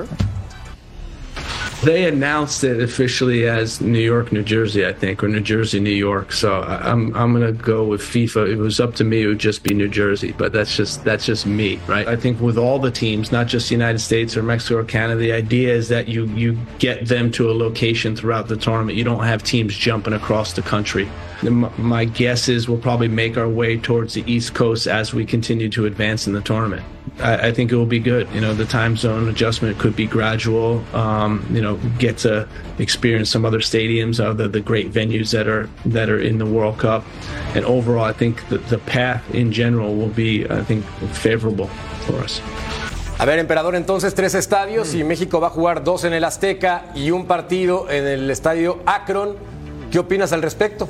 They announced it officially as New York, New Jersey, I think, or New Jersey, New York. So I'm I'm gonna go with FIFA. If it was up to me, it would just be New Jersey. But that's just that's just me, right? I think with all the teams, not just the United States or Mexico or Canada, the idea is that you you get them to a location throughout the tournament. You don't have teams jumping across the country. My guess is we'll probably make our way towards the East Coast as we continue to advance in the tournament. I, I think it will be good. You know, the time zone adjustment could be gradual. Um, you know, get to experience some other stadiums, other the great venues that are that are in the World Cup, and overall, I think the, the path in general will be, I think, favorable for us. A ver, emperador, entonces tres estadios y México va a jugar dos en el Azteca y un partido en el estadio Akron. ¿Qué opinas al respecto?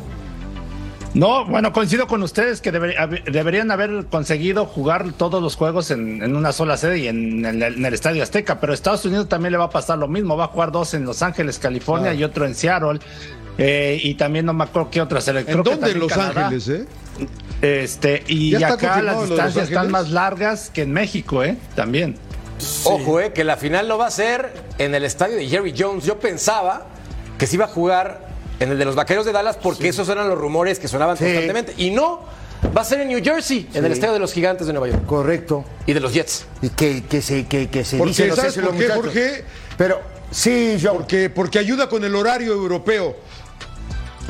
No, bueno, coincido con ustedes que deber- deberían haber conseguido jugar todos los juegos en, en una sola sede y en el, en el Estadio Azteca, pero a Estados Unidos también le va a pasar lo mismo, va a jugar dos en Los Ángeles, California y otro en Seattle. eh, y también no me acuerdo qué otra selección. ¿En dónde? En Los Ángeles, ¿eh? Este, y ¿Ya está acá las distancias están más largas que en México, ¿eh? También. Ojo, eh, que la final lo va a ser en el estadio de Jerry Jones. Yo pensaba que se iba a jugar en el de los Vaqueros de Dallas porque esos eran los rumores que sonaban Sí. constantemente. Y no, va a ser en New Jersey, en el estadio de los Gigantes de Nueva York Correcto. y de los Jets. Y que, que se, que, que se Porque, dice, no sé ¿sabes si por qué, Jorge? Pero, sí, yo. Porque, porque ayuda con el horario europeo.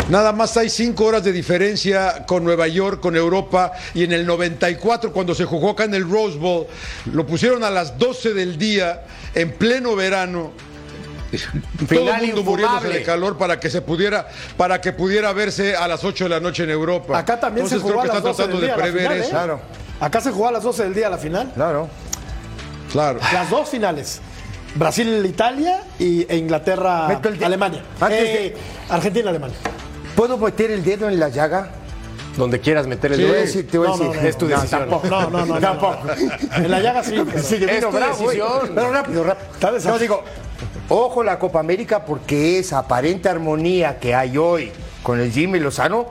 Nada más hay cinco horas de diferencia con Nueva York, con Europa, y en el 94, cuando se jugó acá en el Rose Bowl, lo pusieron a las 12 del día, en pleno verano. Todo el mundo muriéndose de calor para que se pudiera, para que pudiera verse a las 8 de la noche en Europa. Acá también Entonces se jugó creo a que las están 12 del tratando día de la prever final, eso. ¿eh? Claro. Acá se jugó a las 12 del día la final. Claro. Claro. Las dos finales. Brasil-Italia y, e Inglaterra-Alemania. Antes Eh, Argentina-Alemania. ¿Puedo meter el dedo en la llaga? Donde quieras meter el Te voy a dedo. decir, te voy a No, no, decir. no, es tu no, decisión. tampoco. No, no, no, no, Tampoco. no. En la llaga sí. pero- Sí, Es tu bravo, decisión. Pero rápido, rápido. No digo, ojo la Copa América porque esa aparente armonía que hay hoy con el Jimmy Lozano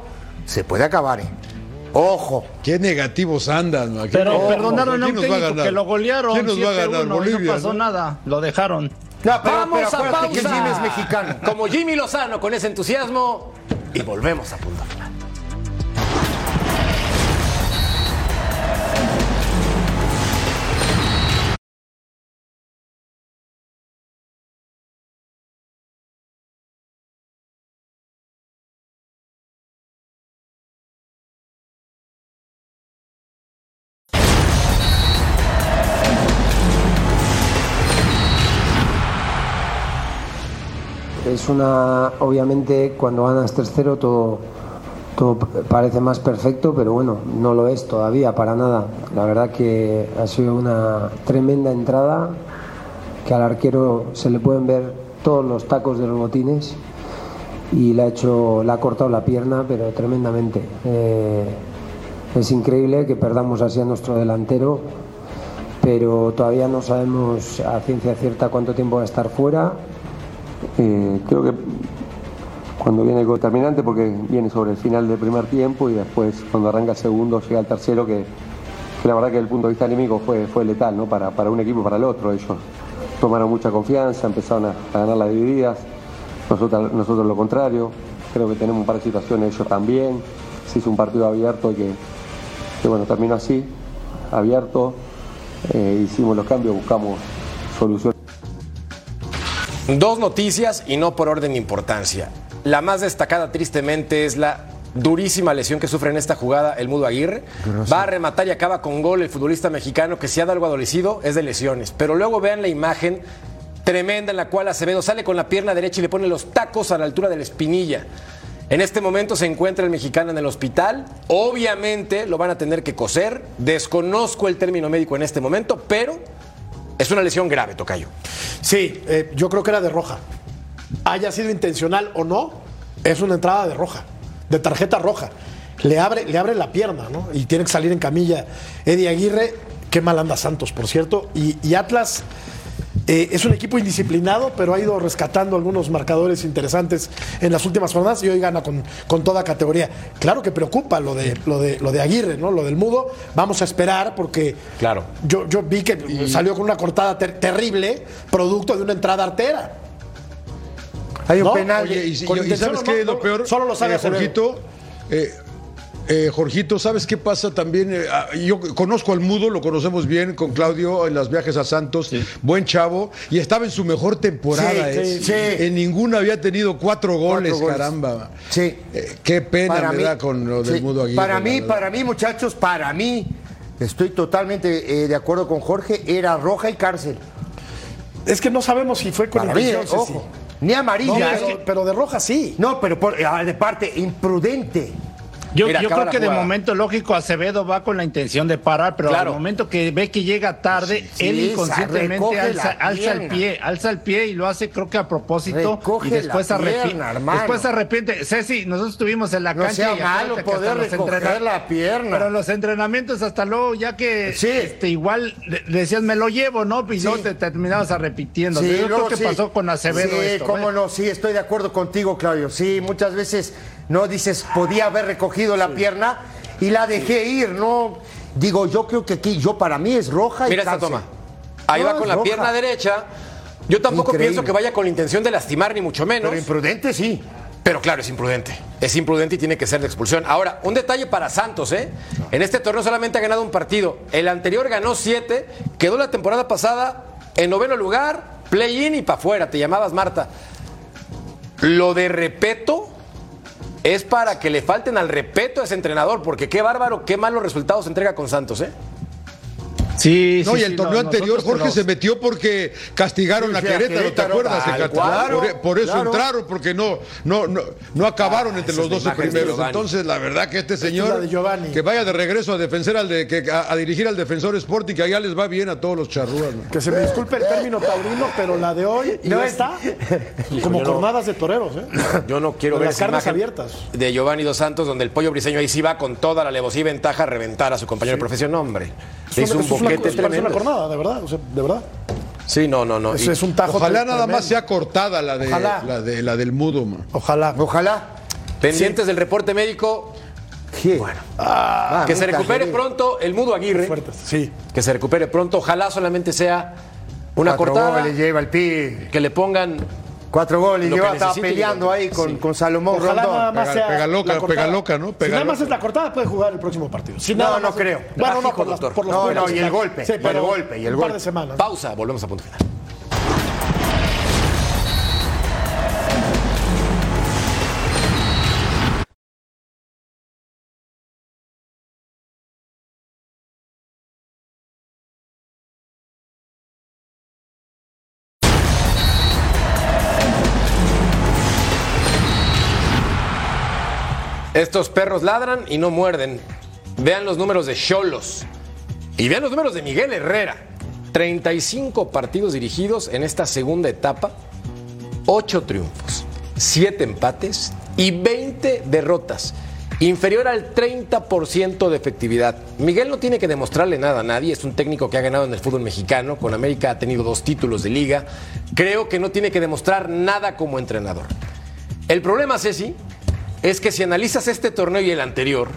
se puede acabar, ¿eh? Ojo. Qué negativos andan. ¿no? Aquí Pero no- perdonaron a ¿quién un técnico que lo golearon ¿Quién nos va a 7-1 ganar? Bolivia. no pasó ¿no? nada. Lo dejaron. No, pero, Vamos pero a acuérdate que el pausa. Jimmy es mexicano. Como Jimmy Lozano con ese entusiasmo y volvemos a punto Es una, obviamente, cuando ganas 3-0 todo, todo parece más perfecto, pero bueno, no lo es todavía, para nada. La verdad que ha sido una tremenda entrada, que al arquero se le pueden ver todos los tacos de los botines y le ha, hecho, le ha cortado la pierna, pero tremendamente. Eh, es increíble que perdamos así a nuestro delantero, pero todavía no sabemos a ciencia cierta cuánto tiempo va a estar fuera. Eh, creo que cuando viene el gol terminante, porque viene sobre el final del primer tiempo y después cuando arranca el segundo llega el tercero, que, la verdad que desde el punto de vista anímico fue, fue letal ¿no? para, para un equipo para el otro. Ellos tomaron mucha confianza, empezaron a, a ganar las divididas, nosotros, nosotros lo contrario. Creo que tenemos un par de situaciones, ellos también. Se hizo un partido abierto que, que bueno, terminó así, abierto. Eh, hicimos los cambios, buscamos soluciones. Dos noticias y no por orden de importancia. La más destacada, tristemente, es la durísima lesión que sufre en esta jugada el Mudo Aguirre. Va a rematar y acaba con gol el futbolista mexicano que si ha dado algo adolecido es de lesiones. Pero luego vean la imagen tremenda en la cual Acevedo sale con la pierna derecha y le pone los tacos a la altura de la espinilla. En este momento se encuentra el mexicano en el hospital. Obviamente lo van a tener que coser. Desconozco el término médico en este momento, pero es una lesión grave, Tocayo. Sí, eh, yo creo que era de roja. Haya sido intencional o no, es una entrada de roja, de tarjeta roja. Le abre, le abre la pierna, ¿no? Y tiene que salir en camilla Eddie Aguirre. Qué mal anda Santos, por cierto. Y, y Atlas eh, es un equipo indisciplinado, pero ha ido rescatando algunos marcadores interesantes en las últimas jornadas y hoy gana con, con toda categoría. Claro que preocupa lo de, lo, de, lo de Aguirre, ¿no? Lo del mudo. Vamos a esperar porque Claro. yo, yo vi que salió con una cortada ter- terrible, producto de una entrada artera. Hay un ¿No? penal. Oye, y, ¿sabes no, qué es lo peor? solo lo sabe Eh. Jorgito, eh, eh, Jorgito, ¿sabes qué pasa también? Eh, ah, yo conozco al Mudo, lo conocemos bien con Claudio en los viajes a Santos, buen chavo, y estaba en su mejor temporada. Sí, eh. sí, sí. En ninguna había tenido cuatro goles, goles. caramba. Sí. Eh, qué pena me mí- da con lo del sí, Mudo Aguirre. Para mí, para mí, muchachos, para mí, estoy totalmente eh, de acuerdo con Jorge, era roja y cárcel. Es que no sabemos si fue con Para intención. Ni amarilla. No, pero, pero de roja sí. No, pero por- ah, de parte imprudente. Yo, Mira, yo creo que de momento lógico Acevedo va con la intención de parar, pero Claro. al momento que ve que llega tarde, Sí, él inconscientemente alza, alza el pie, alza el pie y lo hace creo que a propósito Recoge y después la arrepiente. pierna. Después se arrepiente. Ceci, nosotros estuvimos en la No cancha sea y malo poder recoger la pierna. Pero los entrenamientos hasta luego ya que Sí. este, igual decías me lo llevo, ¿no? Y Sí. te terminabas arrepintiendo. Sí, Yo creo que pasó con Acevedo Sí, esto. cómo ¿eh? no, sí, estoy de acuerdo contigo, Claudio. Sí, muchas veces no dices, podía haber recogido la pierna y la dejé ir, ¿no? Digo, yo creo que aquí, yo para mí es roja y Mira esta toma. Ahí No, va con la roja. pierna derecha. Yo tampoco Increíble. pienso que vaya con la intención de lastimar, ni mucho menos. Pero imprudente, sí. Pero claro, es imprudente. Es imprudente y tiene que ser de expulsión. Ahora, un detalle para Santos, ¿eh? En este torneo solamente ha ganado un partido. El anterior ganó siete. Quedó la temporada pasada en noveno lugar, play-in y para afuera. Te llamabas Marta. Lo de repeto es para que le falten al repeto a ese entrenador, porque qué bárbaro, qué malos resultados entrega con Santos, ¿eh? Sí, No, sí, y el sí, torneo no, anterior Jorge se metió porque castigaron Sí, a Querétaro, ¿te acuerdas? tal Ecatepec? cual, por, por eso claro. entraron, porque no, no, no, no acabaron entre esa los es la 12 imagen de primeros. Entonces, la verdad que este es la señor de Giovanni. que vaya de regreso a defender al de, que, a, a dirigir al defensor Sporting, que allá les va bien a todos los charrúas. ¿no? Que se me disculpe el término taurino, pero la de hoy y No es- esta, como jornadas de toreros, ¿eh? Yo no quiero Con ver las carnes abiertas. de Giovanni Dos Santos, donde el pollo briseño ahí sí va con toda la alevosía y ventaja a reventar a su compañero de profesión. No, hombre. Le hizo un Es una, eso parece una jornada, de verdad, o sea, de verdad. Sí, no, no, no. Eso Y- es un tajo. Ojalá nada más sea cortada la de Ojalá. la de la del mudo. man. Ojalá. Ojalá. Pendientes del reporte médico. Bueno, Ah, que se recupere pronto el mudo Aguirre. Fuertes, sí. Que se recupere pronto. Ojalá solamente sea una Cuatro cortada. goles lleva el pi. Que le pongan. Cuatro goles lleva, estaba peleando ahí con, Sí. con Salomón Ojalá Rondón. nada más Pega- sea. pega loca, pega loca, ¿no? si nada más es la cortada, puede jugar el próximo partido. Si No, nada no creo. Bueno, no, por, las, doctor. por los No, no, y el golpe, Sí, y el golpe, y el un par de semanas. Pausa, volvemos a punto final. Estos perros ladran y no muerden. Vean los números de Cholos. Y vean los números de Miguel Herrera. 35 partidos dirigidos en esta segunda etapa. 8 triunfos, 7 empates y 20 derrotas. Inferior al 30% de efectividad. Miguel no tiene que demostrarle nada a nadie. Es un técnico que ha ganado en el fútbol mexicano. Con América ha tenido dos títulos de liga. Creo que no tiene que demostrar nada como entrenador. El problema, Ceci, es que si analizas este torneo y el anterior,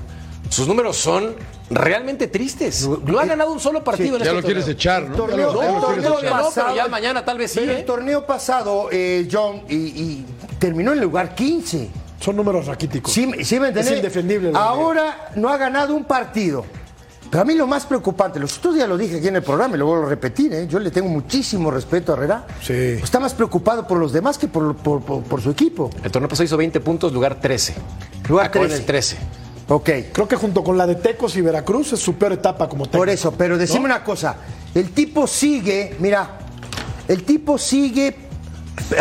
sus números son realmente tristes. No ha ganado un solo partido en Ya este lo quieres torneo. echar, ¿no? El torneo- Ya lo- ya el torneo echar. no, pero pasado- ya mañana tal vez sí, Pero ¿eh? el torneo pasado, eh, John, y, y terminó en el lugar 15. Son números raquíticos. Sí, sí me entendés? Es indefendible. Ahora no ha ganado un partido. Pero a mí lo más preocupante, los otros días lo dije aquí en el programa y lo vuelvo a repetir, ¿eh? yo le tengo muchísimo respeto a Herrera. Sí. Está más preocupado por los demás que por, por- por- por su equipo. El torneo pasado hizo 20 puntos, lugar 13. Lugar Acabó en 13. el 13. Ok. Creo que junto con la de Tecos y Veracruz es su peor etapa como técnico. Por eso, pero decime una cosa, el tipo sigue, mira, el tipo sigue,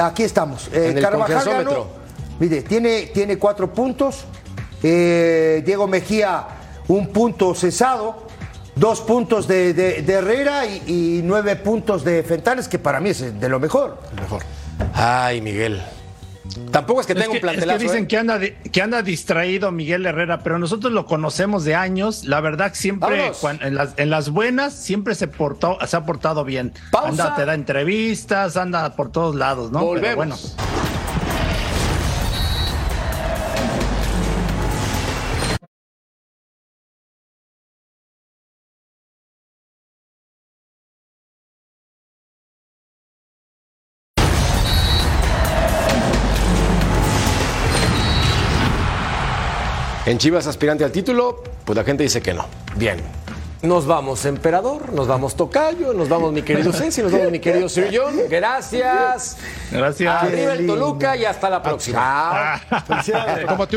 aquí estamos, eh, En el Carvajal ganó, mire, tiene, tiene cuatro puntos, eh, Diego Mejía un punto cesado, dos puntos de, de- de Herrera y, y nueve puntos de Fentanes, que para mí es de lo mejor. Mejor. Ay, Miguel. Tampoco es que Es tenga que, un plantelazo. es que dicen ¿eh? que anda, que anda distraído Miguel Herrera, pero nosotros lo conocemos de años. La verdad, siempre en, las, en las buenas siempre se, portó, se ha portado bien. Pausa. Anda, te da entrevistas, anda por todos lados, ¿no? Pero Volvemos. bueno. En Chivas aspirante al título, pues la gente dice que no. Bien. Nos vamos, emperador, nos vamos, tocayo, nos vamos, mi querido Ceci, nos vamos, mi querido Sir John. Gracias. Gracias. Arriba el Toluca y hasta la próxima. Whisky.